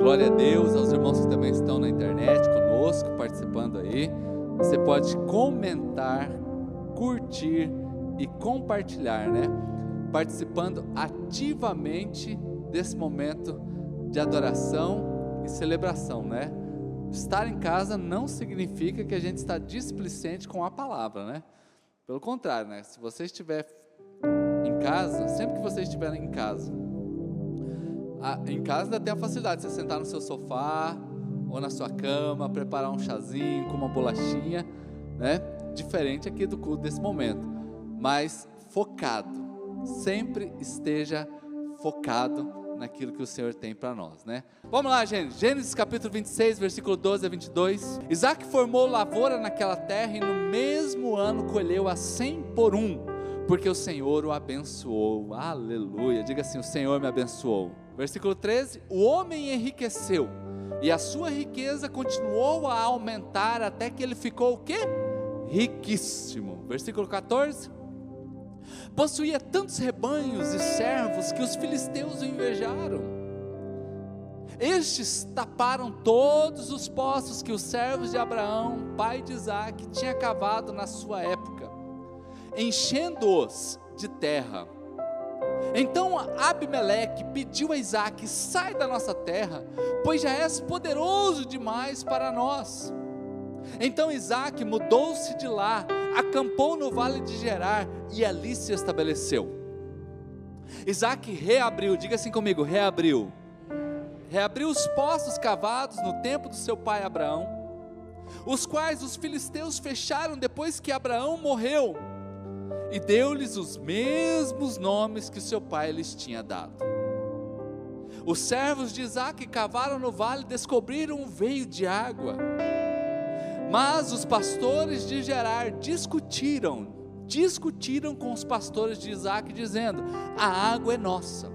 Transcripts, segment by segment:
Glória a Deus, aos irmãos que também estão na internet conosco, participando aí. Você pode comentar, curtir e compartilhar, né? Participando ativamente desse momento de adoração e celebração, né? Estar em casa não significa que a gente está displicente com a palavra, né? Pelo contrário, né? Se você estiver em casa, sempre que você estiver em casa, em casa ainda tem a facilidade de você sentar no seu sofá ou na sua cama, preparar um chazinho com uma bolachinha, né? Diferente aqui do culto desse momento, mas focado. Sempre esteja focado naquilo que o Senhor tem para nós, né? Vamos lá, gente. Gênesis capítulo 26, versículo 12 a 22. Isaac formou lavoura naquela terra e no mesmo ano colheu a cem por um, porque o Senhor o abençoou. Aleluia. Diga assim: o Senhor me abençoou. Versículo 13: O homem enriqueceu e a sua riqueza continuou a aumentar até que ele ficou o quê? Riquíssimo. Versículo 14: Possuía tantos rebanhos e servos que os filisteus o invejaram. Estes taparam todos os poços que os servos de Abraão, pai de Isaac, tinha cavado na sua época, enchendo-os de terra. Então Abimeleque pediu a Isaac: sai da nossa terra, pois já és poderoso demais para nós. Então Isaac mudou-se de lá, acampou no vale de Gerar e ali se estabeleceu. Isaac reabriu, diga assim comigo: reabriu. Reabriu os poços cavados no tempo do seu pai Abraão, os quais os filisteus fecharam depois que Abraão morreu, e deu-lhes os mesmos nomes que seu pai lhes tinha dado. Os servos de Isaac cavaram no vale e descobriram um veio de água mas os pastores de Gerar discutiram, discutiram com os pastores de Isaac, dizendo: A água é nossa.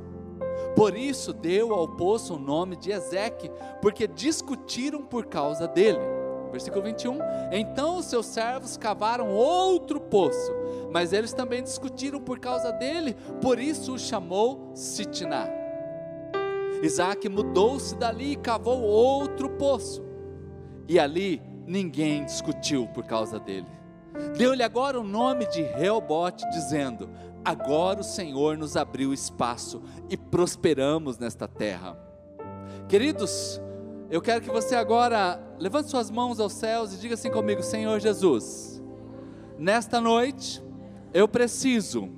Por isso deu ao poço o nome de Ezeque, porque discutiram por causa dele. Versículo 21. Então os seus servos cavaram outro poço, mas eles também discutiram por causa dele, por isso o chamou Sitná. Isaac mudou-se dali e cavou outro poço, e ali ninguém discutiu por causa dele. Deu-lhe agora o nome de Reobote, dizendo: Agora o Senhor nos abriu espaço e prosperamos nesta terra. Queridos, eu quero que você agora levante suas mãos aos céus e diga assim comigo: Senhor Jesus, nesta noite eu preciso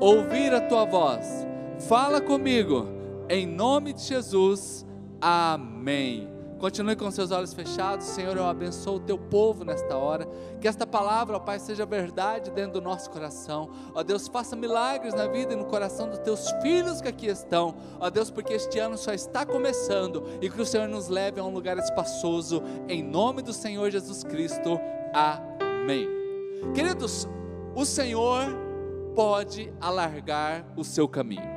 ouvir a tua voz. Fala comigo, em nome de Jesus. Amém. Continue com seus olhos fechados. Senhor, eu abençoo o teu povo nesta hora. Que esta palavra, ó Pai, seja verdade dentro do nosso coração. Ó Deus, faça milagres na vida e no coração dos teus filhos que aqui estão. Ó Deus, porque este ano só está começando e que o Senhor nos leve a um lugar espaçoso. Em nome do Senhor Jesus Cristo. Amém. Queridos, o Senhor pode alargar o seu caminho.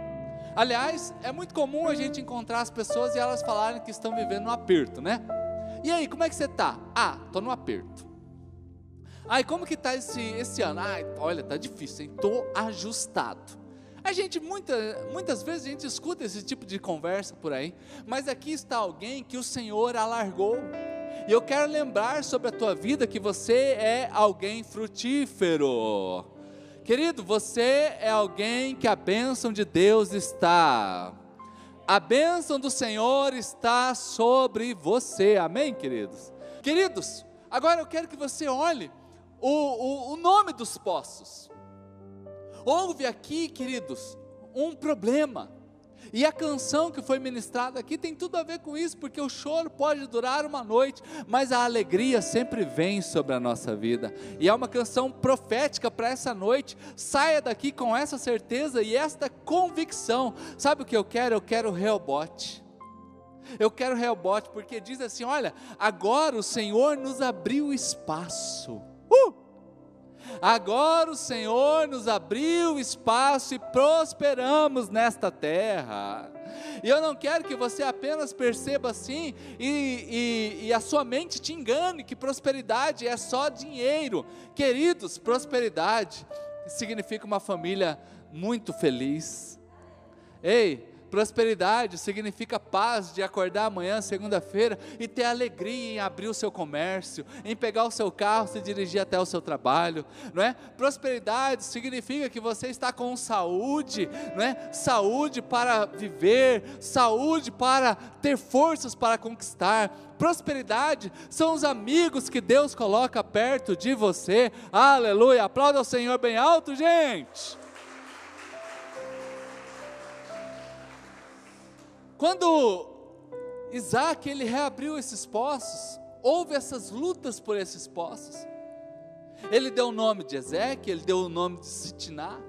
Aliás, é muito comum a gente encontrar as pessoas e elas falarem que estão vivendo um aperto, né? E aí, como é que você está? Ah, estou no aperto. Ai, como que está esse, esse ano? Ai, olha, tá difícil, hein? Estou ajustado. A gente, muita, muitas vezes a gente escuta esse tipo de conversa por aí, mas aqui está alguém que o Senhor alargou. E eu quero lembrar sobre a tua vida que você é alguém frutífero. Querido, você é alguém que a bênção de Deus está. A bênção do Senhor está sobre você. Amém, queridos? Queridos, agora eu quero que você olhe o, o, o nome dos poços. Houve aqui, queridos, um problema. E a canção que foi ministrada aqui tem tudo a ver com isso, porque o choro pode durar uma noite, mas a alegria sempre vem sobre a nossa vida. E é uma canção profética para essa noite. Saia daqui com essa certeza e esta convicção. Sabe o que eu quero? Eu quero o Reobote. Eu quero Reobote, porque diz assim: olha, agora o Senhor nos abriu espaço. Uh! Agora o Senhor nos abriu espaço e prosperamos nesta terra. E eu não quero que você apenas perceba assim e, e, e, a sua mente te engane que prosperidade é só dinheiro. Queridos, prosperidade significa uma família muito feliz. Ei, Prosperidade significa paz de acordar amanhã, segunda-feira, e ter alegria em abrir o seu comércio, em pegar o seu carro, se dirigir até o seu trabalho, não é? Prosperidade significa que você está com saúde, não é? Saúde para viver, saúde para ter forças para conquistar. Prosperidade são os amigos que Deus coloca perto de você. Aleluia! Aplauda o Senhor bem alto, gente. Quando Isaac ele reabriu esses poços, houve essas lutas por esses poços. Ele deu o nome de Ezequiel, ele deu o nome de Sitiná,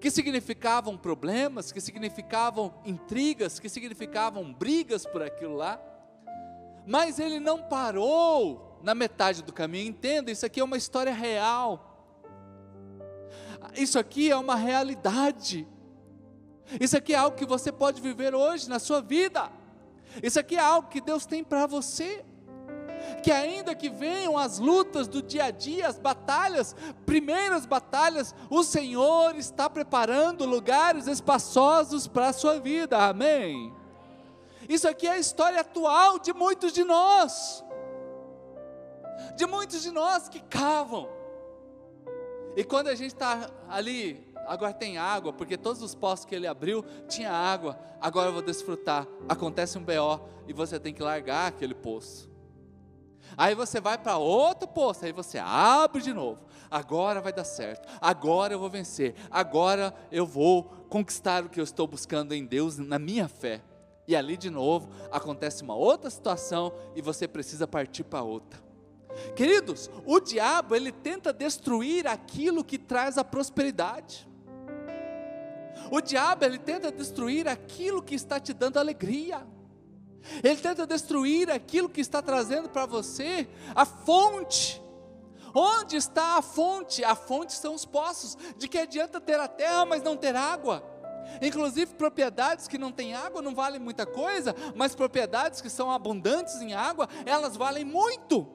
que significavam problemas, que significavam intrigas, que significavam brigas por aquilo lá. Mas ele não parou na metade do caminho. Entenda, isso aqui é uma história real. Isso aqui é uma realidade. Isso aqui é algo que você pode viver hoje na sua vida. Isso aqui é algo que Deus tem para você. Que ainda que venham as lutas do dia a dia, as batalhas, primeiras batalhas, o Senhor está preparando lugares espaçosos para a sua vida. Amém. Isso aqui é a história atual de muitos de nós. De muitos de nós que cavam. E quando a gente está ali agora tem água, porque todos os poços que ele abriu tinha água, agora eu vou desfrutar. Acontece um BO e você tem que largar aquele poço. Aí você vai para outro poço, aí você abre de novo. Agora vai dar certo. Agora eu vou vencer. Agora eu vou conquistar o que eu estou buscando em Deus, na minha fé. E ali de novo acontece uma outra situação e você precisa partir para outra. Queridos, o diabo ele tenta destruir aquilo que traz a prosperidade. O diabo ele tenta destruir aquilo que está te dando alegria. Ele tenta destruir aquilo que está trazendo para você a fonte. Onde está a fonte? A fonte são os poços. De que adianta ter a terra, mas não ter água? Inclusive, propriedades que não têm água não valem muita coisa, mas propriedades que são abundantes em água, elas valem muito.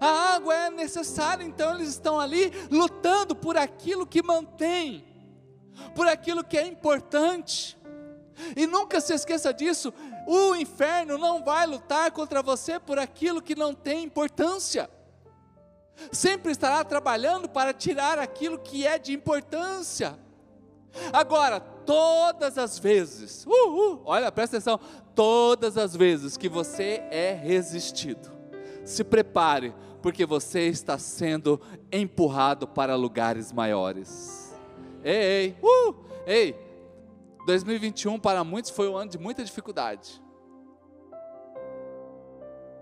A água é necessária, então eles estão ali lutando por aquilo que mantém por aquilo que é importante. E nunca se esqueça disso: o inferno não vai lutar contra você por aquilo que não tem importância. Sempre estará trabalhando para tirar aquilo que é de importância. Agora, todas as vezes, uh, uh, olha, presta atenção, todas as vezes que você é resistido, se prepare, porque você está sendo empurrado para lugares maiores. Ei, ei, uh, ei, 2021 para muitos foi um ano de muita dificuldade.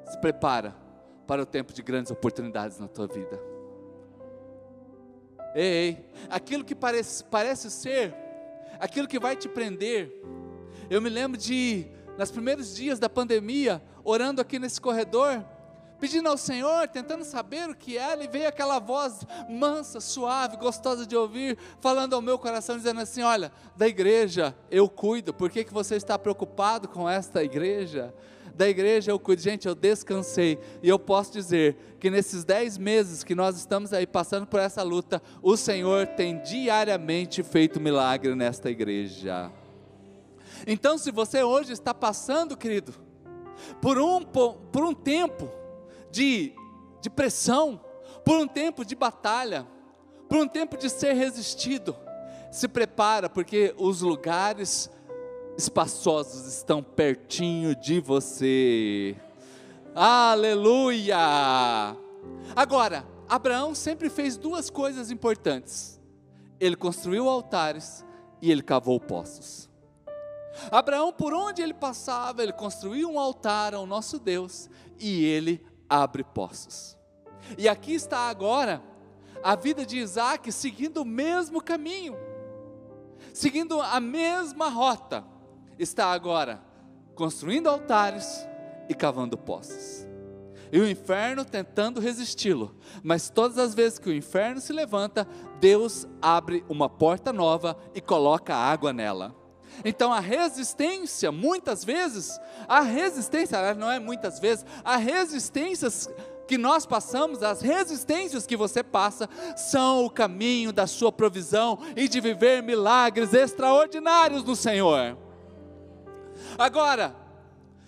Se prepara para o tempo de grandes oportunidades na tua vida. Ei, ei, aquilo que parece, parece ser, aquilo que vai te prender. Eu me lembro de, nos primeiros dias da pandemia, orando aqui nesse corredor, pedindo ao Senhor, tentando saber o que era, e veio aquela voz mansa, suave, gostosa de ouvir, falando ao meu coração, dizendo assim: Olha, da igreja eu cuido, por que, que você está preocupado com esta igreja? Da igreja eu cuido, gente, eu descansei, e eu posso dizer que nesses dez meses que nós estamos aí passando por essa luta, o Senhor tem diariamente feito milagre nesta igreja. Então, se você hoje está passando, querido, por um, por um tempo, de, de pressão, por um tempo de batalha, por um tempo de ser resistido. Se prepara, porque os lugares espaçosos estão pertinho de você. Aleluia! Agora, Abraão sempre fez duas coisas importantes: ele construiu altares e ele cavou poços. Abraão, por onde ele passava, ele construiu um altar ao nosso Deus e ele abre poços. E aqui está agora a vida de Isaac seguindo o mesmo caminho, seguindo a mesma rota. Está agora construindo altares e cavando poços. E o inferno tentando resisti-lo, mas todas as vezes que o inferno se levanta, Deus abre uma porta nova e coloca água nela. Então a resistência, muitas vezes, a resistência, não é muitas vezes, a resistência que nós passamos, as resistências que você passa, são o caminho da sua provisão e de viver milagres extraordinários no Senhor. Agora,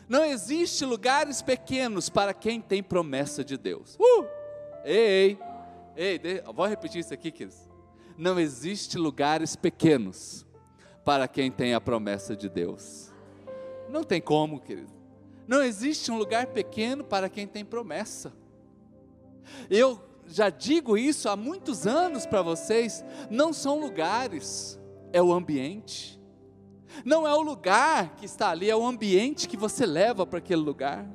não existe lugares pequenos para quem tem promessa de Deus. Uh! Ei, ei, ei, vou repetir isso aqui, queridos. Não existe lugares pequenos para quem tem a promessa de Deus. Não tem como, querido. Não existe um lugar pequeno para quem tem promessa. Eu já digo isso há muitos anos para vocês: não são lugares, é o ambiente. Não é o lugar que está ali, é o ambiente que você leva para aquele lugar.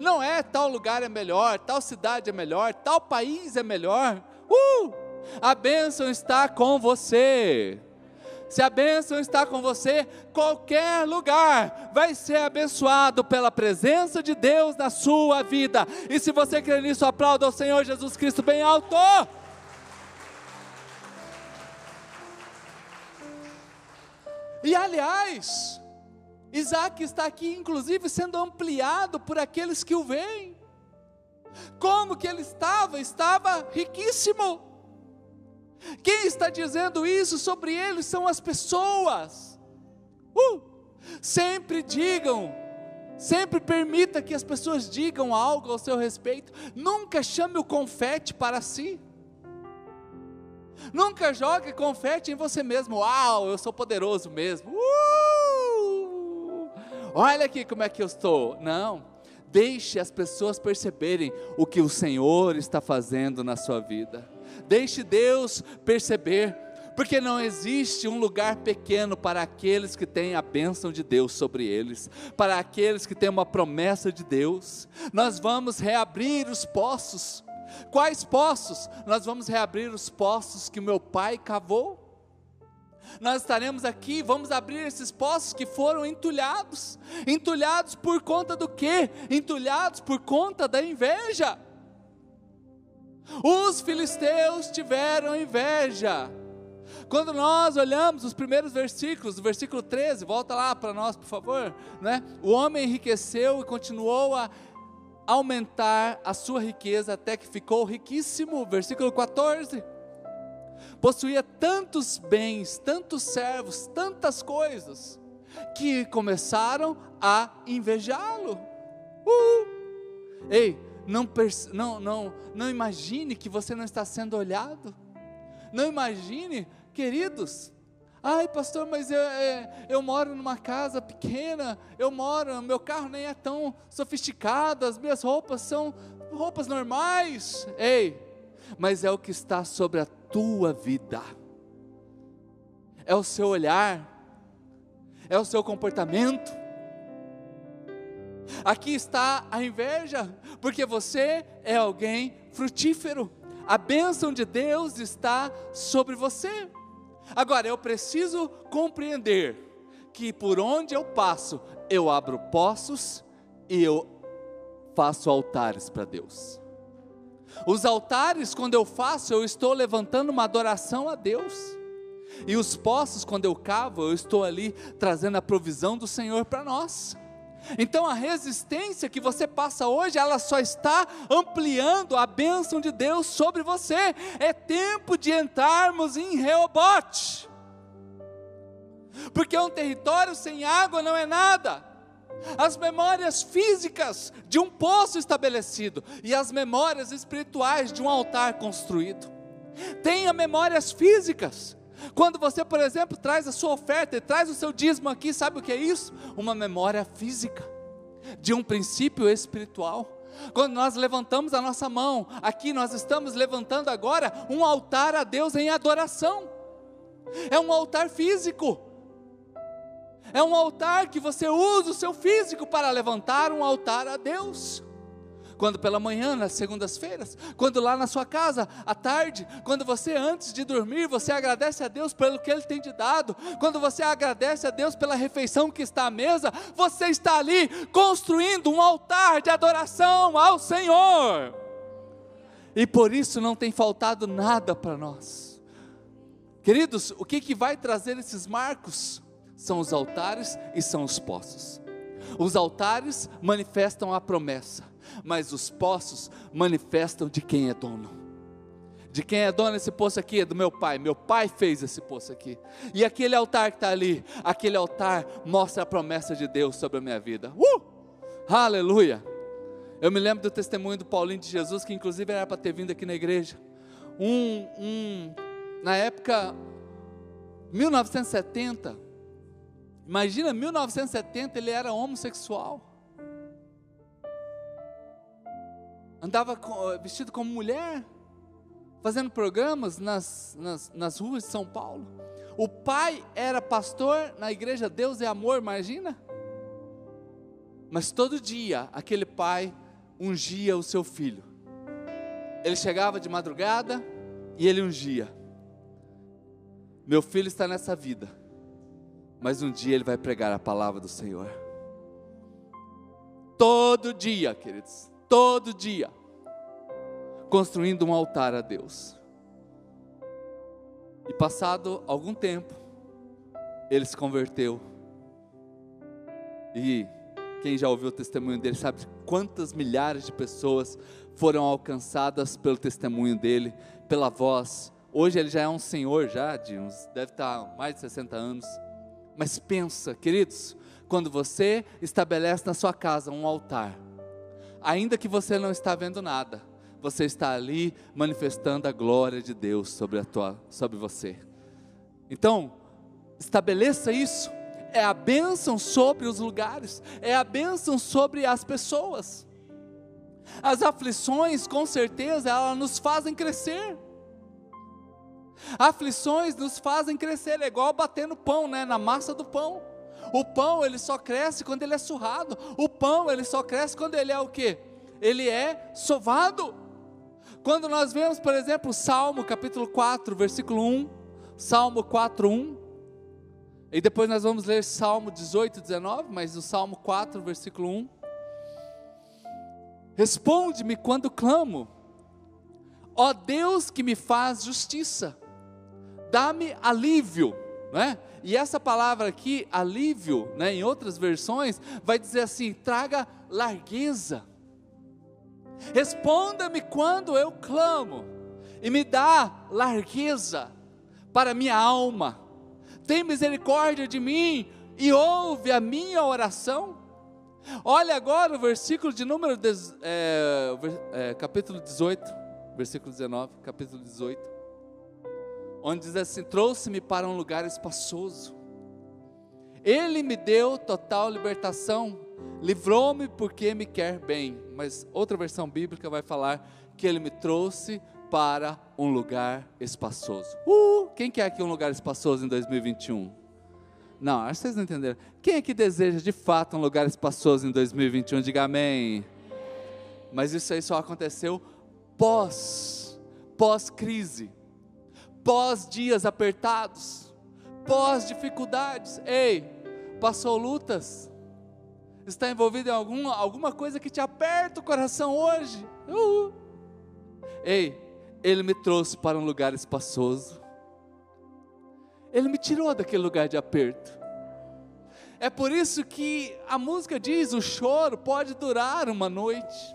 Não é tal lugar é melhor, tal cidade é melhor, tal país é melhor. Uh! A bênção está com você. Se a bênção está com você, qualquer lugar vai ser abençoado pela presença de Deus na sua vida. E se você crê nisso, aplauda ao Senhor Jesus Cristo bem alto. E aliás, Isaac está aqui, inclusive, sendo ampliado por aqueles que o veem. Como que ele estava? Estava riquíssimo. Quem está dizendo isso sobre ele são as pessoas. Uh! Sempre digam, sempre permita que as pessoas digam algo ao seu respeito. Nunca chame o confete para si. Nunca jogue confete em você mesmo. Uau, eu sou poderoso mesmo. Uh! Olha aqui como é que eu estou. Não. Deixe as pessoas perceberem o que o Senhor está fazendo na sua vida. Deixe Deus perceber, porque não existe um lugar pequeno para aqueles que têm a bênção de Deus sobre eles, para aqueles que têm uma promessa de Deus. Nós vamos reabrir os poços. Quais poços? Nós vamos reabrir os poços que meu pai cavou. Nós estaremos aqui, vamos abrir esses poços que foram entulhados. Entulhados por conta do quê? Entulhados por conta da inveja. Os filisteus tiveram inveja. Quando nós olhamos os primeiros versículos, o versículo 13, volta lá para nós, por favor, né? O homem enriqueceu e continuou a aumentar a sua riqueza até que ficou riquíssimo. Versículo 14. Possuía tantos bens, tantos servos, tantas coisas, que começaram a invejá-lo. Uh! Ei, não, não, não, não imagine que você não está sendo olhado. Não imagine, queridos. Ai, pastor, mas eu, eu, eu moro numa casa pequena, eu moro, meu carro nem é tão sofisticado, as minhas roupas são roupas normais. Ei, mas é o que está sobre a tua vida, é o seu olhar, é o seu comportamento Aqui está a inveja, porque você é alguém frutífero. A bênção de Deus está sobre você. Agora, eu preciso compreender que por onde eu passo, eu abro poços e eu faço altares para Deus. Os altares, quando eu faço, eu estou levantando uma adoração a Deus. E os poços, quando eu cavo, eu estou ali trazendo a provisão do Senhor para nós. Então a resistência que você passa hoje, ela só está ampliando a bênção de Deus sobre você. É tempo de entrarmos em Reobote. Porque um território sem água não é nada. As memórias físicas de um poço estabelecido e as memórias espirituais de um altar construído. Tenha memórias físicas. Quando você, por exemplo, traz a sua oferta e traz o seu dízimo aqui, sabe o que é isso? Uma memória física de um princípio espiritual. Quando nós levantamos a nossa mão, aqui nós estamos levantando agora um altar a Deus em adoração. É um altar físico. É um altar que você usa o seu físico para levantar um altar a Deus quando pela manhã, nas segundas-feiras, quando lá na sua casa, à tarde, quando você antes de dormir, você agradece a Deus pelo que Ele tem te dado, quando você agradece a Deus pela refeição que está à mesa, você está ali construindo um altar de adoração ao Senhor, e por isso não tem faltado nada para nós. Queridos, o que, que vai trazer esses marcos? São os altares e são os poços. Os altares manifestam a promessa, mas os poços manifestam de quem é dono. De quem é dono esse poço aqui? É do meu pai. Meu pai fez esse poço aqui. E aquele altar que está ali, aquele altar mostra a promessa de Deus sobre a minha vida. Uh! Aleluia! Eu me lembro do testemunho do Paulinho de Jesus, que inclusive era para ter vindo aqui na igreja. Um, um, na época, 1970, imagina 1970, ele era homossexual. Andava vestido como mulher fazendo programas nas, nas, nas ruas de São Paulo. O pai era pastor na igreja Deus é Amor, imagina? Mas todo dia aquele pai ungia o seu filho. Ele chegava de madrugada e ele ungia. Meu filho está nessa vida, mas um dia ele vai pregar a palavra do Senhor. Todo dia, queridos, todo dia construindo um altar a Deus. E passado algum tempo, ele se converteu. E quem já ouviu o testemunho dele sabe quantas milhares de pessoas foram alcançadas pelo testemunho dele, pela voz. Hoje ele já é um senhor já de uns deve estar mais de 60 anos. Mas pensa, queridos, quando você estabelece na sua casa um altar, ainda que você não está vendo nada, você está ali manifestando a glória de Deus sobre, a tua, sobre você. Então, estabeleça isso. É a bênção sobre os lugares, é a bênção sobre as pessoas. As aflições, com certeza, elas nos fazem crescer. Aflições nos fazem crescer, é igual bater no pão, né? na massa do pão. O pão ele só cresce quando ele é surrado. O pão ele só cresce quando ele é o quê? Ele é sovado. Quando nós vemos, por exemplo, Salmo capítulo 4, versículo 1, Salmo 4, 1, e depois nós vamos ler Salmo 18, 19, mas o Salmo 4, versículo 1. Responde-me quando clamo, ó Deus que me faz justiça, dá-me alívio, né? E essa palavra aqui, alívio, né, em outras versões, vai dizer assim: traga largueza Responda-me quando eu clamo, e me dá largueza para minha alma. Tem misericórdia de mim e ouve a minha oração. Olha agora o versículo de número, é, é, capítulo 18, versículo 19, capítulo 18, onde diz assim: Trouxe-me para um lugar espaçoso, Ele me deu total libertação, livrou-me porque me quer bem. Mas outra versão bíblica vai falar que ele me trouxe para um lugar espaçoso. Uh, quem quer aqui um lugar espaçoso em 2021? Não, acho que vocês não entenderam. Quem é que deseja de fato um lugar espaçoso em 2021? Diga amém. Mas isso aí só aconteceu pós, pós-crise, pós dias apertados, pós dificuldades. Ei, passou lutas, está envolvido em alguma, alguma coisa que te aperta o coração hoje. Uhul. Ei, Ele me trouxe para um lugar espaçoso. Ele me tirou daquele lugar de aperto. É por isso que a música diz: o choro pode durar uma noite.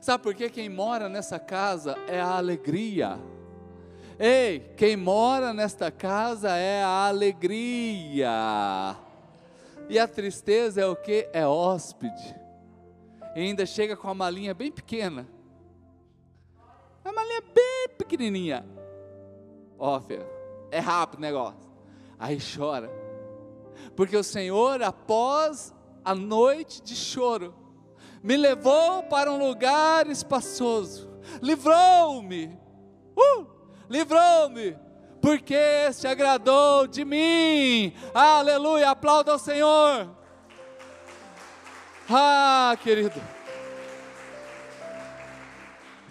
Sabe por que quem mora nessa casa é a alegria? Ei, quem mora nesta casa é a alegria. E a tristeza é o que? É hóspede. E ainda chega com a malinha bem pequena. A malinha bem pequenininha. Ó, filho, é rápido o negócio. Aí chora. Porque o Senhor, após a noite de choro, me levou para um lugar espaçoso. Livrou-me. Uh! Livrou-me porque se agradou de mim. Aleluia, aplauda ao Senhor. Ah, querido.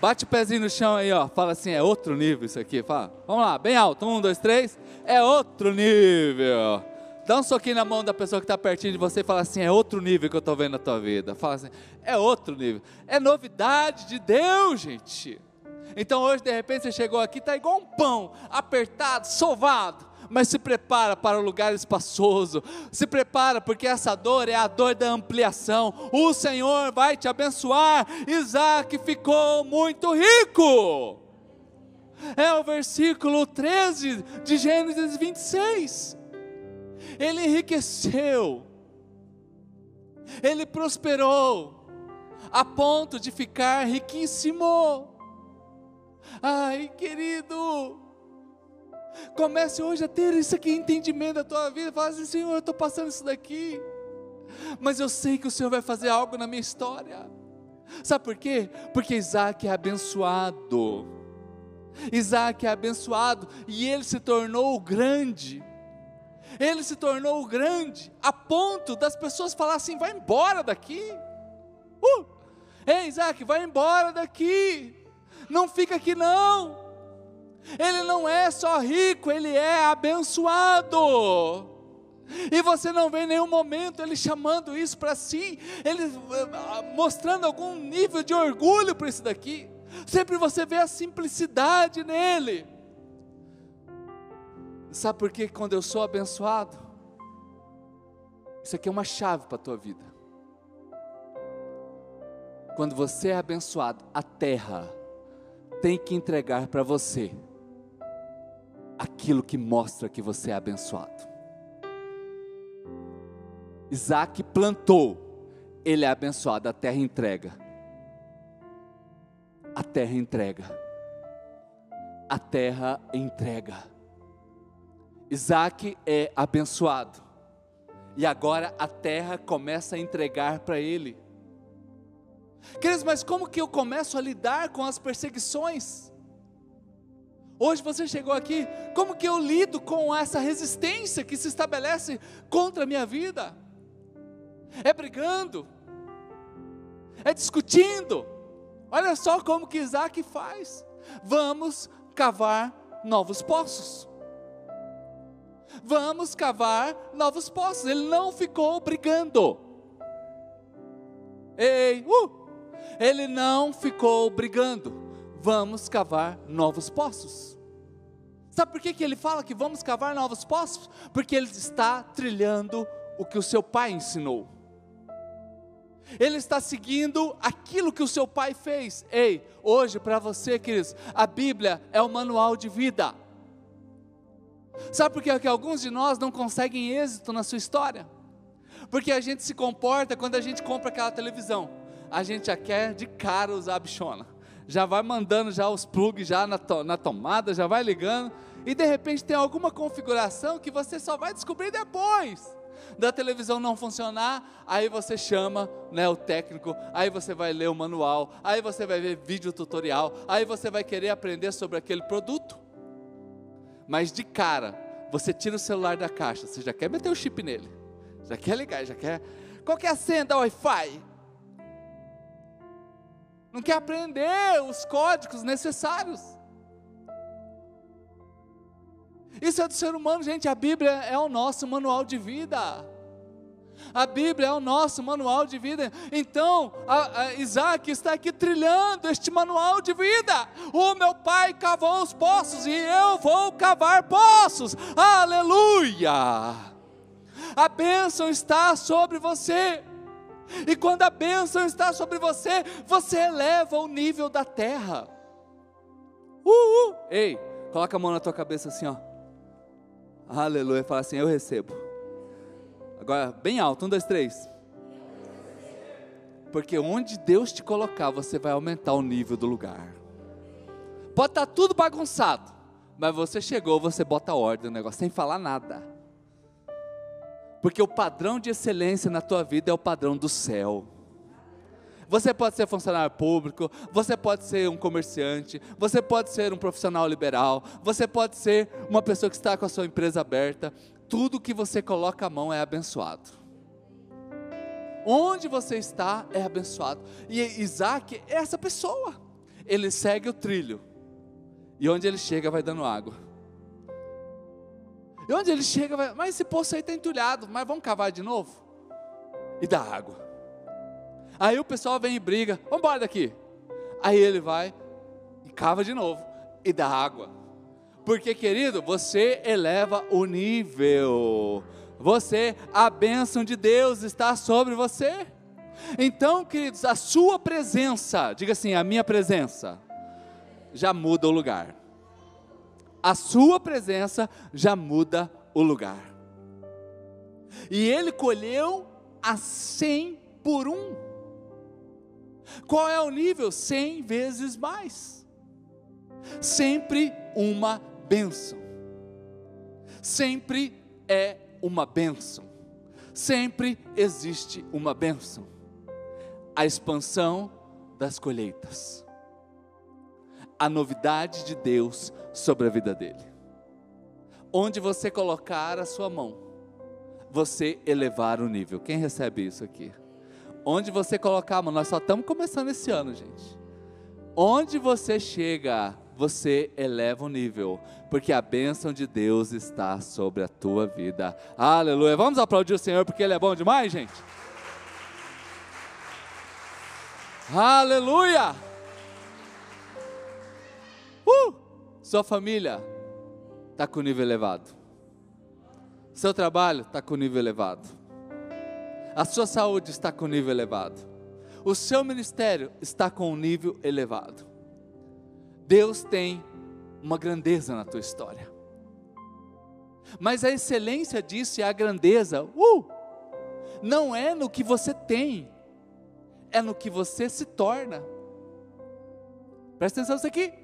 Bate o pezinho no chão aí, ó. Fala assim, é outro nível isso aqui. Fala. Vamos lá, bem alto. Um, dois, três. É outro nível. Dá um soquinho na mão da pessoa que está pertinho de você e fala assim: é outro nível que eu estou vendo na tua vida. Fala assim: é outro nível. É novidade de Deus, gente. Então hoje, de repente, você chegou aqui, está igual um pão, apertado, sovado. mas se prepara para o lugar espaçoso. Se prepara, porque essa dor é a dor da ampliação. O Senhor vai te abençoar. Isaac ficou muito rico. É o versículo 13 de Gênesis 26. Ele enriqueceu, ele prosperou, a ponto de ficar riquíssimo. Ai, querido, comece hoje a ter isso aqui, entendimento da tua vida. Fala assim, Senhor, eu estou passando isso daqui, mas eu sei que o Senhor vai fazer algo na minha história. Sabe por quê? Porque Isaac é abençoado. Isaac é abençoado e ele se tornou grande. Ele se tornou grande a ponto das pessoas falarem assim: vai embora daqui. Uh! Ei, Isaac, vai embora daqui não fica aqui não. Ele não é só rico, ele é abençoado. E você não vê em nenhum momento ele chamando isso para si, ele eh, mostrando algum nível de orgulho para isso daqui. Sempre você vê a simplicidade nele. Sabe por que quando eu sou abençoado? Isso aqui é uma chave para a tua vida. Quando você é abençoado, a terra tem que entregar para você aquilo que mostra que você é abençoado. Isaac plantou, ele é abençoado, a terra entrega. A terra entrega. A terra entrega. Isaac é abençoado. E agora a terra começa a entregar para ele. Queridos, mas como que eu começo a lidar com as perseguições? Hoje você chegou aqui, como que eu lido com essa resistência que se estabelece contra a minha vida? É brigando, é discutindo. Olha só como que Isaac faz. Vamos cavar novos poços. Vamos cavar novos poços. Ele não ficou brigando. Ei, uh! Ele não ficou brigando. Vamos cavar novos poços. Sabe por que, que ele fala que vamos cavar novos poços? Porque ele está trilhando o que o seu pai ensinou. Ele está seguindo aquilo que o seu pai fez. Ei, hoje para você, queridos, a Bíblia é o manual de vida. Sabe por que, que alguns de nós não conseguem êxito na sua história? Porque a gente se comporta quando a gente compra aquela televisão a gente já quer de cara usar a bichona. Já vai mandando já os plugs já na, to, na tomada, já vai ligando. E de repente tem alguma configuração que você só vai descobrir depois da televisão não funcionar, aí você chama né, o técnico, aí você vai ler o manual, aí você vai ver vídeo tutorial, aí você vai querer aprender sobre aquele produto. Mas de cara, você tira o celular da caixa, você já quer meter o chip nele, já quer ligar, já quer. Qual que é a senha da Wi-Fi? Não quer aprender os códigos necessários. Isso é do ser humano, gente. A Bíblia é o nosso manual de vida. A Bíblia é o nosso manual de vida. Então, a, a Isaac está aqui trilhando este manual de vida. O meu pai cavou os poços e eu vou cavar poços. Aleluia! A bênção está sobre você. E quando a bênção está sobre você, você eleva o nível da terra. Uh, uh. Ei, coloca a mão na tua cabeça assim, ó. Aleluia. Fala assim: Eu recebo. Agora, bem alto. Um, dois, três. Porque onde Deus te colocar, você vai aumentar o nível do lugar. Pode estar tudo bagunçado, mas você chegou, você bota ordem no negócio, sem falar nada. Porque o padrão de excelência na tua vida é o padrão do céu. Você pode ser funcionário público, você pode ser um comerciante, você pode ser um profissional liberal, você pode ser uma pessoa que está com a sua empresa aberta. Tudo que você coloca a mão é abençoado. Onde você está é abençoado. E Isaac é essa pessoa. Ele segue o trilho. E onde ele chega vai dando água. E onde ele chega, vai, mas esse poço aí está entulhado, mas vamos cavar de novo? E dá água. Aí o pessoal vem e briga, vamos embora daqui. Aí ele vai e cava de novo e dá água. Porque, querido, você eleva o nível. Você, a bênção de Deus está sobre você. Então, queridos, a sua presença, diga assim, a minha presença, já muda o lugar. A sua presença já muda o lugar. E ele colheu a cem por um. Qual é o nível? Cem vezes mais. Sempre uma bênção. Sempre é uma bênção. Sempre existe uma bênção. A expansão das colheitas. A novidade de Deus sobre a vida dele. Onde você colocar a sua mão, você elevar o nível. Quem recebe isso aqui? Onde você colocar a mão, nós só estamos começando esse ano, gente. Onde você chega, você eleva o nível, porque a bênção de Deus está sobre a tua vida. Aleluia. Vamos aplaudir o Senhor porque Ele é bom demais, gente. Aleluia. Uh! Sua família está com nível elevado. Seu trabalho está com nível elevado. A sua saúde está com nível elevado. O seu ministério está com um nível elevado. Deus tem uma grandeza na tua história. Mas a excelência disso e a grandeza, uh, não é no que você tem, é no que você se torna. Presta atenção nisso aqui.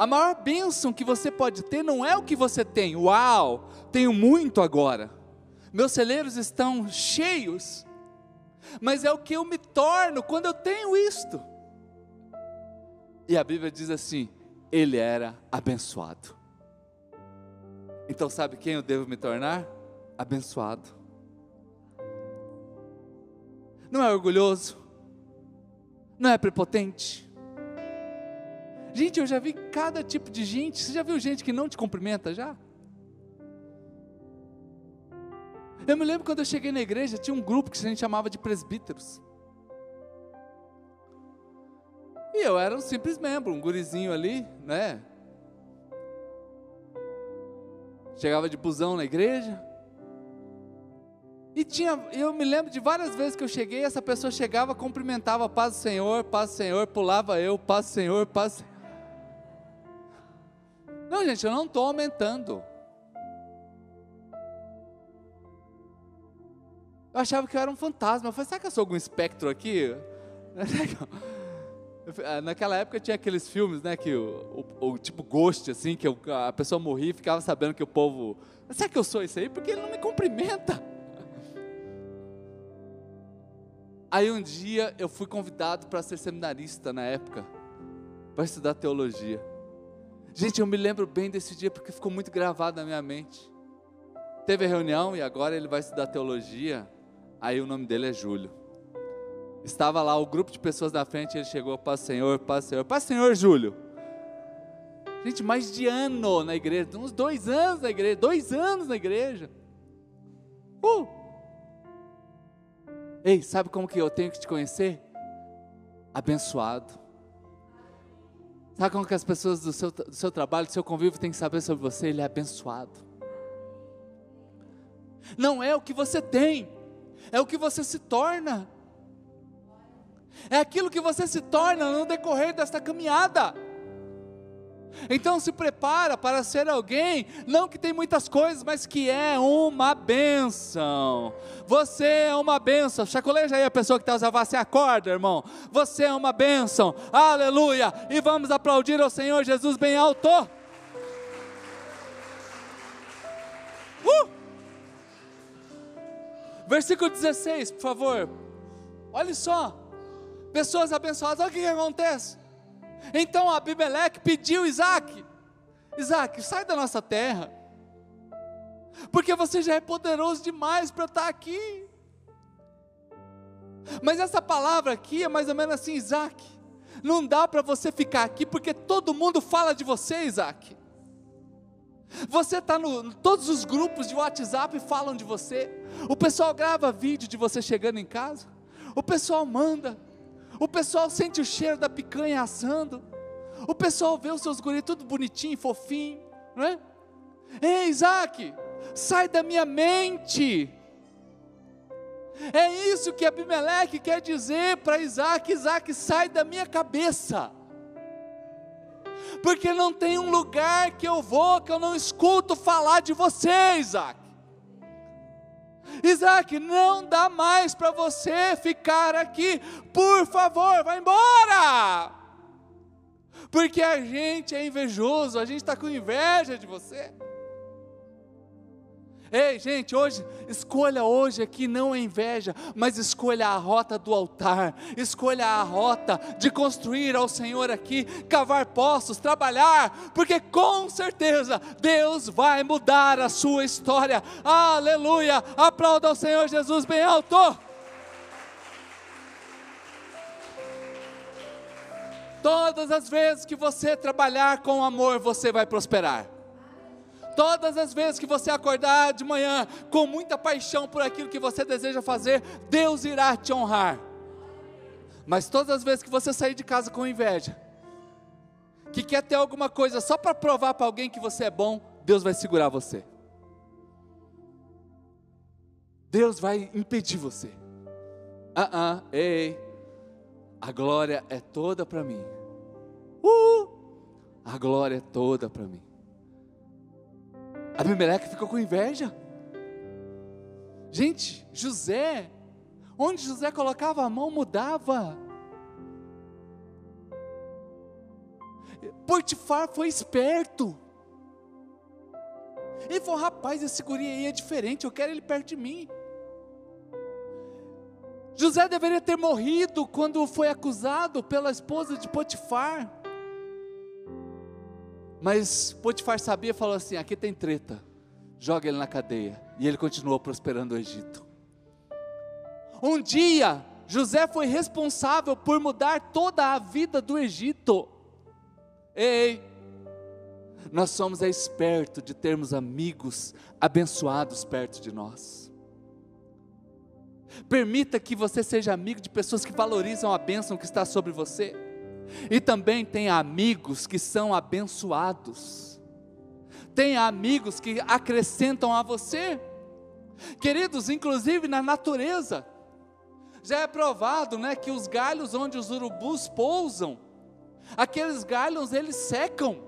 A maior bênção que você pode ter não é o que você tem. Uau, tenho muito agora. Meus celeiros estão cheios. Mas é o que eu me torno quando eu tenho isto. E a Bíblia diz assim: ele era abençoado. Então, sabe quem eu devo me tornar? Abençoado. Não é orgulhoso, não é prepotente, Gente, eu já vi cada tipo de gente. Você já viu gente que não te cumprimenta já? Eu me lembro quando eu cheguei na igreja, tinha um grupo que a gente chamava de presbíteros. E eu era um simples membro, um gurizinho ali, né? Chegava de busão na igreja. E tinha, eu me lembro de várias vezes que eu cheguei, essa pessoa chegava, cumprimentava, paz do Senhor, paz do Senhor, pulava eu, paz do Senhor, paz do Senhor. Não, gente, eu não estou aumentando. Eu achava que eu era um fantasma. Eu falei, será que eu sou algum espectro aqui? Naquela época tinha aqueles filmes, né, que o, o, o tipo Ghost, assim, que a pessoa morria e ficava sabendo que o povo. Será que eu sou isso aí? Porque ele não me cumprimenta. Aí um dia eu fui convidado para ser seminarista na época, para estudar teologia. Gente, eu me lembro bem desse dia porque ficou muito gravado na minha mente. Teve a reunião e agora ele vai estudar teologia. Aí o nome dele é Júlio. Estava lá o grupo de pessoas na frente, ele chegou, Paz Senhor, Paz Senhor, Paz Senhor, Júlio. Gente, mais de ano na igreja, uns dois anos na igreja, dois anos na igreja. Uh! Ei, sabe como que eu tenho que te conhecer? Abençoado. Sabe como que as pessoas do seu, do seu trabalho, do seu convívio têm que saber sobre você? Ele é abençoado. Não é o que você tem, é o que você se torna. É aquilo que você se torna no decorrer desta caminhada. Então se prepara para ser alguém, não que tem muitas coisas, mas que é uma bênção. Você é uma bênção. Chacoleja aí a pessoa que está usando, você acorda, irmão. Você é uma bênção. Aleluia. E vamos aplaudir ao Senhor Jesus bem alto. Uh! Versículo 16, por favor. Olha só. Pessoas abençoadas, olha o que acontece. Então Abimeleque pediu Isaac: Isaac, sai da nossa terra, porque você já é poderoso demais para estar aqui. Mas essa palavra aqui é mais ou menos assim, Isaac. Não dá para você ficar aqui porque todo mundo fala de você, Isaac. Você está no todos os grupos de WhatsApp falam de você. O pessoal grava vídeo de você chegando em casa. O pessoal manda. O pessoal sente o cheiro da picanha assando. O pessoal vê os seus guris tudo bonitinho, fofinho, não é? Ei, Isaac, sai da minha mente. É isso que Abimeleque quer dizer para Isaac: Isaac, sai da minha cabeça. Porque não tem um lugar que eu vou que eu não escuto falar de você, Isaac. Isaac, não dá mais para você ficar aqui, por favor, vai embora. Porque a gente é invejoso, a gente está com inveja de você. Ei, gente, hoje, escolha hoje aqui não é inveja, mas escolha a rota do altar, escolha a rota de construir ao Senhor aqui, cavar poços, trabalhar, porque com certeza Deus vai mudar a sua história. Aleluia! Aplauda ao Senhor Jesus bem alto. Todas as vezes que você trabalhar com amor, você vai prosperar. Todas as vezes que você acordar de manhã com muita paixão por aquilo que você deseja fazer, Deus irá te honrar. Mas todas as vezes que você sair de casa com inveja, que quer ter alguma coisa só para provar para alguém que você é bom, Deus vai segurar você. Deus vai impedir você. Ah, uh -uh, ei, a glória é toda para mim. Uh, a glória é toda para mim. Abimeleque ficou com inveja. Gente, José, onde José colocava a mão, mudava. Potifar foi esperto. Ele falou: rapaz, esse guri aí é diferente, eu quero ele perto de mim. José deveria ter morrido quando foi acusado pela esposa de Potifar. Mas Potifar sabia e falou assim: aqui tem treta, joga ele na cadeia. E ele continuou prosperando o Egito. Um dia, José foi responsável por mudar toda a vida do Egito. Ei, nós somos espertos de termos amigos abençoados perto de nós. Permita que você seja amigo de pessoas que valorizam a bênção que está sobre você. E também tem amigos que são abençoados. Tem amigos que acrescentam a você. Queridos, inclusive na natureza, já é provado, né, que os galhos onde os urubus pousam, aqueles galhos eles secam.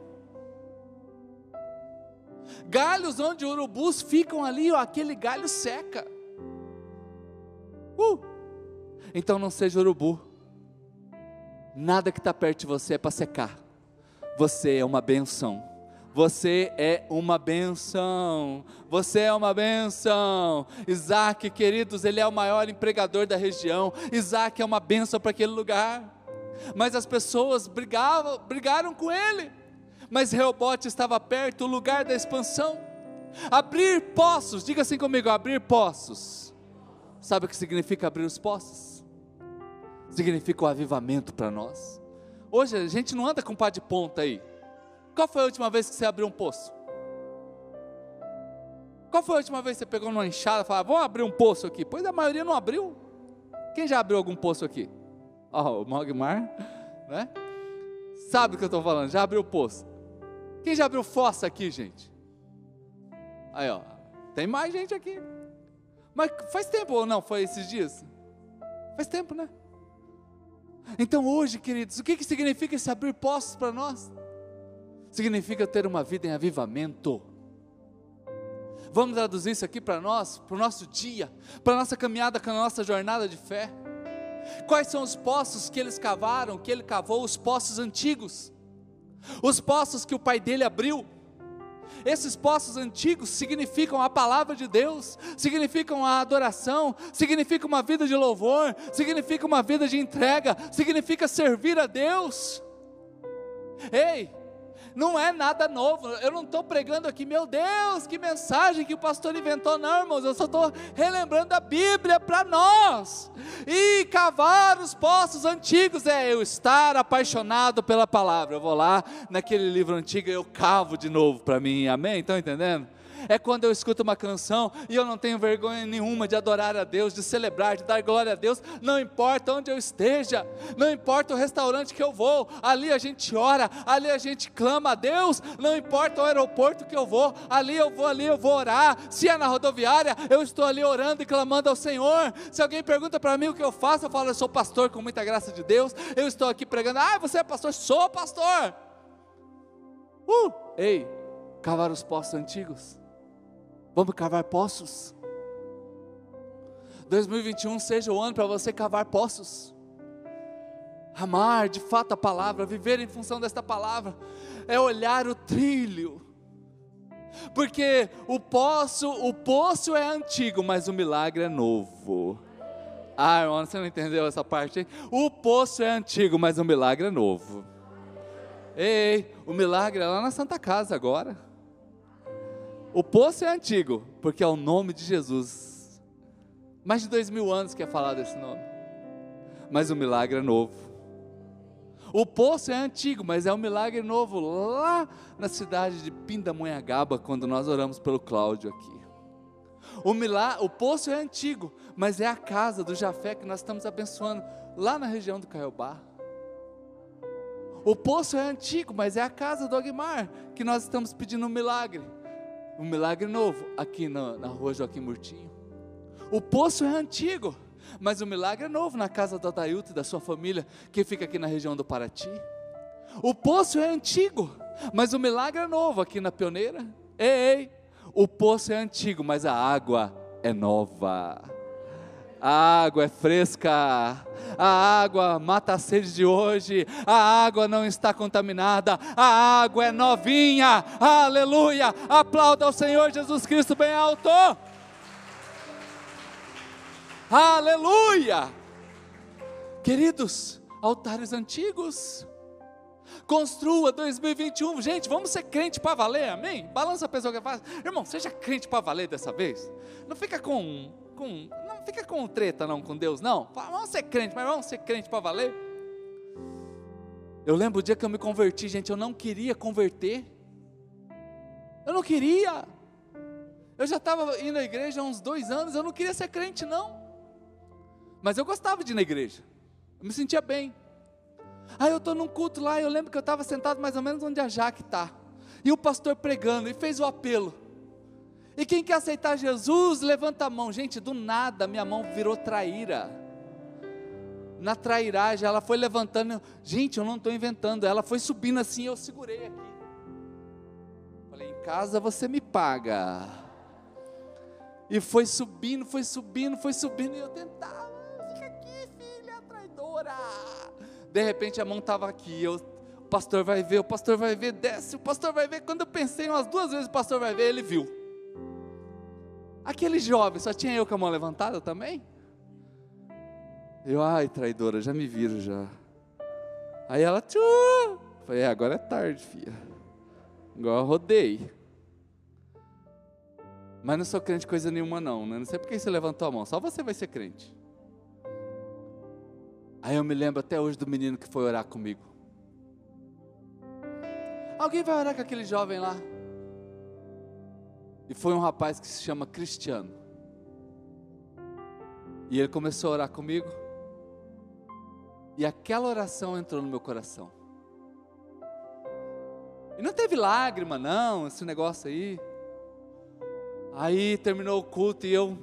Galhos onde urubus ficam ali, ó, aquele galho seca. Uh! Então não seja urubu. Nada que está perto de você é para secar. Você é uma benção. Você é uma benção. Você é uma benção. Isaac, queridos, ele é o maior empregador da região. Isaac é uma benção para aquele lugar. Mas as pessoas brigavam, brigaram com ele. Mas Reobote estava perto, o lugar da expansão. Abrir poços, diga assim comigo: abrir poços. Sabe o que significa abrir os poços? Significa o avivamento para nós. Hoje a gente não anda com pá de ponta aí. Qual foi a última vez que você abriu um poço? Qual foi a última vez que você pegou numa enxada e falou, vamos abrir um poço aqui? Pois a maioria não abriu. Quem já abriu algum poço aqui? Ó, oh, o Mogmar, né? Sabe o que eu estou falando? Já abriu poço. Quem já abriu fossa aqui, gente? Aí, ó, tem mais gente aqui. Mas faz tempo ou não? Foi esses dias? Faz tempo, né? Então hoje, queridos, o que, que significa esse abrir postos para nós? Significa ter uma vida em avivamento. Vamos traduzir isso aqui para nós, para o nosso dia, para a nossa caminhada, com a nossa jornada de fé. Quais são os poços que eles cavaram, que ele cavou, os poços antigos, os poços que o pai dele abriu, esses poços antigos significam a palavra de Deus, significam a adoração, significa uma vida de louvor, significa uma vida de entrega, significa servir a Deus. Ei, não é nada novo. Eu não estou pregando aqui, meu Deus, que mensagem que o pastor inventou, não, irmãos. Eu só estou relembrando a Bíblia para nós. E cavar os poços antigos é eu estar apaixonado pela palavra. Eu vou lá naquele livro antigo e eu cavo de novo para mim, amém? Estão entendendo? É quando eu escuto uma canção e eu não tenho vergonha nenhuma de adorar a Deus, de celebrar, de dar glória a Deus, não importa onde eu esteja, não importa o restaurante que eu vou, ali a gente ora, ali a gente clama a Deus, não importa o aeroporto que eu vou, ali eu vou, ali eu vou orar, se é na rodoviária, eu estou ali orando e clamando ao Senhor. Se alguém pergunta para mim o que eu faço, eu falo, eu sou pastor com muita graça de Deus, eu estou aqui pregando, ah, você é pastor? Sou pastor. Uh, ei, cavar os poços antigos. Vamos cavar poços. 2021 seja o ano para você cavar poços. Amar de fato a palavra, viver em função desta palavra, é olhar o trilho. Porque o poço, o poço é antigo, mas o milagre é novo. Ah, irmão, você não entendeu essa parte, hein? O poço é antigo, mas o milagre é novo. Ei, o milagre é lá na Santa Casa agora. O poço é antigo, porque é o nome de Jesus. Mais de dois mil anos que é falado esse nome. Mas o milagre é novo. O poço é antigo, mas é um milagre novo lá na cidade de Pindamonhangaba, quando nós oramos pelo Cláudio aqui. O, o poço é antigo, mas é a casa do Jafé que nós estamos abençoando lá na região do Caiobá. O poço é antigo, mas é a casa do Aguimar que nós estamos pedindo um milagre. Um milagre novo aqui na, na rua Joaquim Murtinho. O poço é antigo, mas o milagre é novo na casa do Adailto e da sua família, que fica aqui na região do Paraty. O poço é antigo, mas o milagre é novo aqui na Pioneira. Ei, ei, o poço é antigo, mas a água é nova. A água é fresca, a água mata a sede de hoje, a água não está contaminada, a água é novinha, aleluia! Aplauda ao Senhor Jesus Cristo bem alto, aleluia! Queridos, altares antigos, construa 2021, gente, vamos ser crente para valer, amém? Balança a pessoa que faz, irmão, seja crente para valer dessa vez, não fica com, com não fica com treta não com Deus, não. Vamos ser crente, mas vamos ser crente para valer. Eu lembro o dia que eu me converti, gente, eu não queria converter. Eu não queria. Eu já estava indo à igreja há uns dois anos, eu não queria ser crente, não. Mas eu gostava de ir na igreja. Eu me sentia bem. Aí eu estou num culto lá, eu lembro que eu estava sentado mais ou menos onde a Jaque está. E o pastor pregando, e fez o apelo. E quem quer aceitar Jesus, levanta a mão. Gente, do nada minha mão virou traíra. Na trairagem, ela foi levantando. Gente, eu não estou inventando. Ela foi subindo assim, eu segurei aqui. Falei, em casa você me paga. E foi subindo, foi subindo, foi subindo. E eu tentava, fica aqui, filha traidora. De repente a mão estava aqui. Eu, o pastor vai ver, o pastor vai ver, desce, o pastor vai ver. Quando eu pensei umas duas vezes, o pastor vai ver, ele viu. Aquele jovem, só tinha eu com a mão levantada também? Eu, ai, traidora, já me viram já. Aí ela, tchu! Falei, é, agora é tarde, filha. Agora rodei. Mas não sou crente coisa nenhuma, não. Né? Não sei por que você levantou a mão. Só você vai ser crente. Aí eu me lembro até hoje do menino que foi orar comigo. Alguém vai orar com aquele jovem lá? E foi um rapaz que se chama Cristiano. E ele começou a orar comigo. E aquela oração entrou no meu coração. E não teve lágrima, não, esse negócio aí. Aí terminou o culto e eu.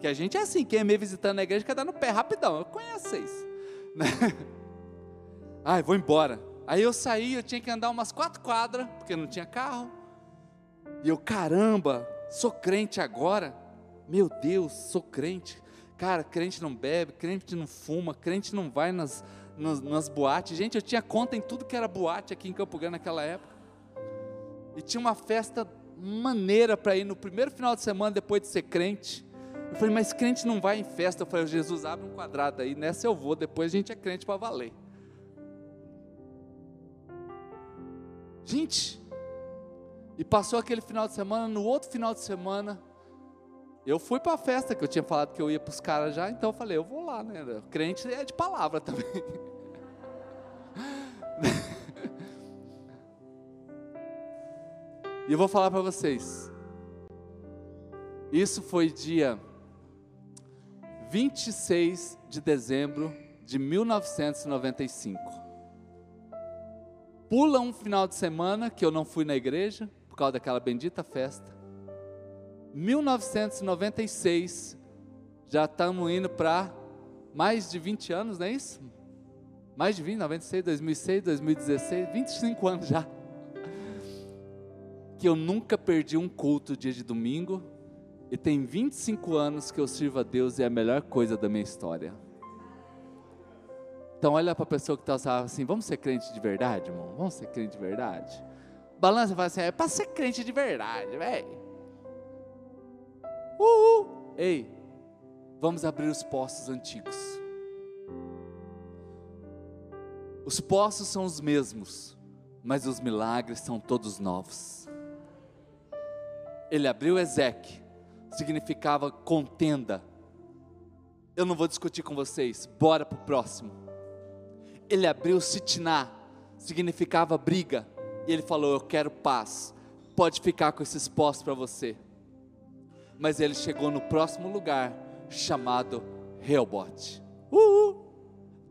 Que a gente é assim, quem é meio visitando a igreja quer dar no pé rapidão. Eu conheço vocês. Né? Ai, vou embora. Aí eu saí, eu tinha que andar umas quatro quadras, porque não tinha carro. E eu, caramba, sou crente agora. Meu Deus, sou crente. Cara, crente não bebe, crente não fuma, crente não vai nas, nas, nas boates. Gente, eu tinha conta em tudo que era boate aqui em Campo Grande naquela época. E tinha uma festa maneira para ir no primeiro final de semana depois de ser crente. Eu falei, mas crente não vai em festa. Eu falei, Jesus, abre um quadrado aí, nessa eu vou, depois a gente é crente para valer. Gente, e passou aquele final de semana, no outro final de semana, eu fui para a festa, que eu tinha falado que eu ia para os caras já, então eu falei, eu vou lá, né? Crente é de palavra também. e eu vou falar para vocês, Isso foi dia 26 de dezembro de 1995. Pula um final de semana que eu não fui na igreja por causa daquela bendita festa. 1996, já estamos indo para mais de 20 anos, não é isso? Mais de 20, 96, 2006, 2016, 25 anos já. Que eu nunca perdi um culto dia de domingo, e tem 25 anos que eu sirvo a Deus e é a melhor coisa da minha história. Então olha para a pessoa que está assim, vamos ser crente de verdade, irmão? Vamos ser crente de verdade? Balança e fala assim, é para ser crente de verdade, velho. Uhul. Ei, vamos abrir os postos antigos. Os postos são os mesmos, mas os milagres são todos novos. Ele abriu Ezequiel, significava contenda. Eu não vou discutir com vocês, bora para o próximo. Ele abriu Sitiná, significava briga, e ele falou: Eu quero paz, pode ficar com esses postos para você. Mas ele chegou no próximo lugar, chamado Reobote. Uhul.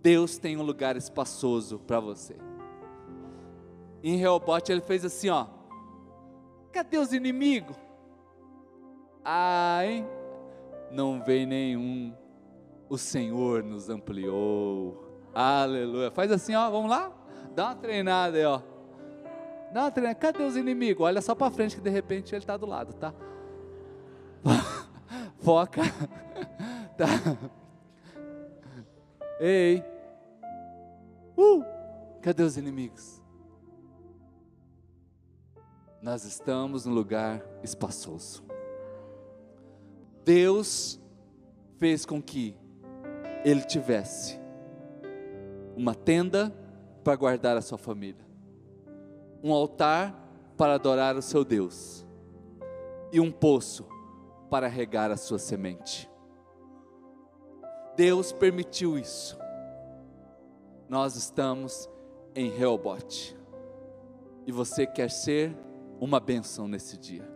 Deus tem um lugar espaçoso para você. Em Reobote ele fez assim, ó. Cadê os inimigos? Ai, não vem nenhum. O Senhor nos ampliou. Aleluia. Faz assim, ó, vamos lá? Dá uma treinada aí, ó. Uma treinada. Cadê os inimigos? Olha só para frente que de repente ele está do lado, tá? Foca. tá. Ei. Uh, cadê os inimigos? Nós estamos num lugar espaçoso. Deus fez com que ele tivesse uma tenda para guardar a sua família, um altar para adorar o seu Deus e um poço para regar a sua semente. Deus permitiu isso. Nós estamos em Reobote. E você quer ser uma bênção nesse dia.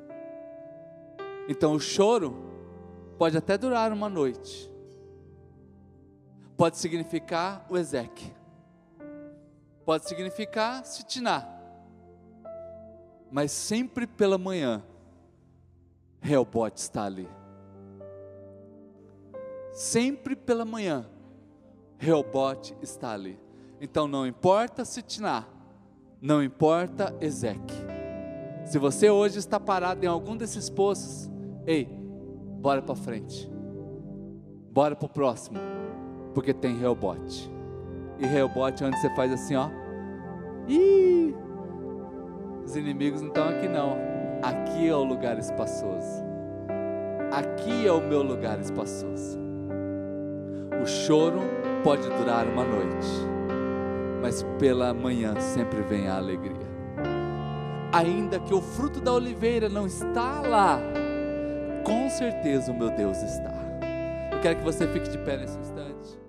Então o choro pode até durar uma noite. Pode significar o Ezequiel. Pode significar Sitiná. Mas sempre pela manhã Reobote está ali. Sempre pela manhã, Reobote está ali. Então não importa Sitná, não importa Ezequiel. Se você hoje está parado em algum desses poços, ei, bora para frente. Bora para o próximo, porque tem Reobote. E Reobote é onde você faz assim, ó. Ih, os inimigos não estão aqui não Aqui é o lugar espaçoso. Aqui é o meu lugar espaçoso. O choro pode durar uma noite, mas pela manhã sempre vem a alegria. Ainda que o fruto da oliveira não está lá, com certeza o meu Deus está. Eu quero que você fique de pé nesse instante.